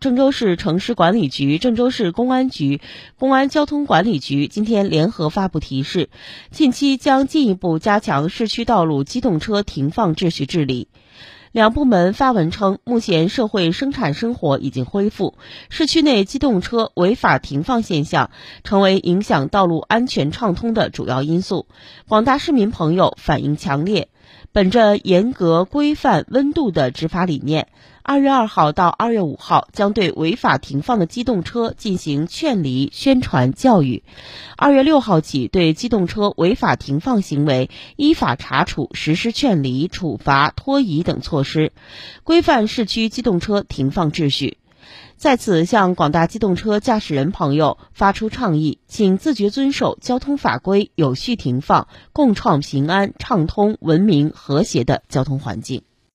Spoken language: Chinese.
郑州市城市管理局、郑州市公安局、公安交通管理局今天联合发布提示，近期将进一步加强市区道路机动车停放秩序治理。两部门发文称，目前社会生产生活已经恢复，市区内机动车违法停放现象成为影响道路安全畅通的主要因素，广大市民朋友反映强烈。本着严格规范温度的执法理念，二月二号到二月五号将对违法停放的机动车进行劝离、宣传教育。二月六号起，对机动车违法停放行为依法查处，实施劝离、处罚、拖移等措施，规范市区机动车停放秩序。在此向广大机动车驾驶人朋友发出倡议，请自觉遵守交通法规，有序停放，共创平安、畅通、文明、和谐的交通环境。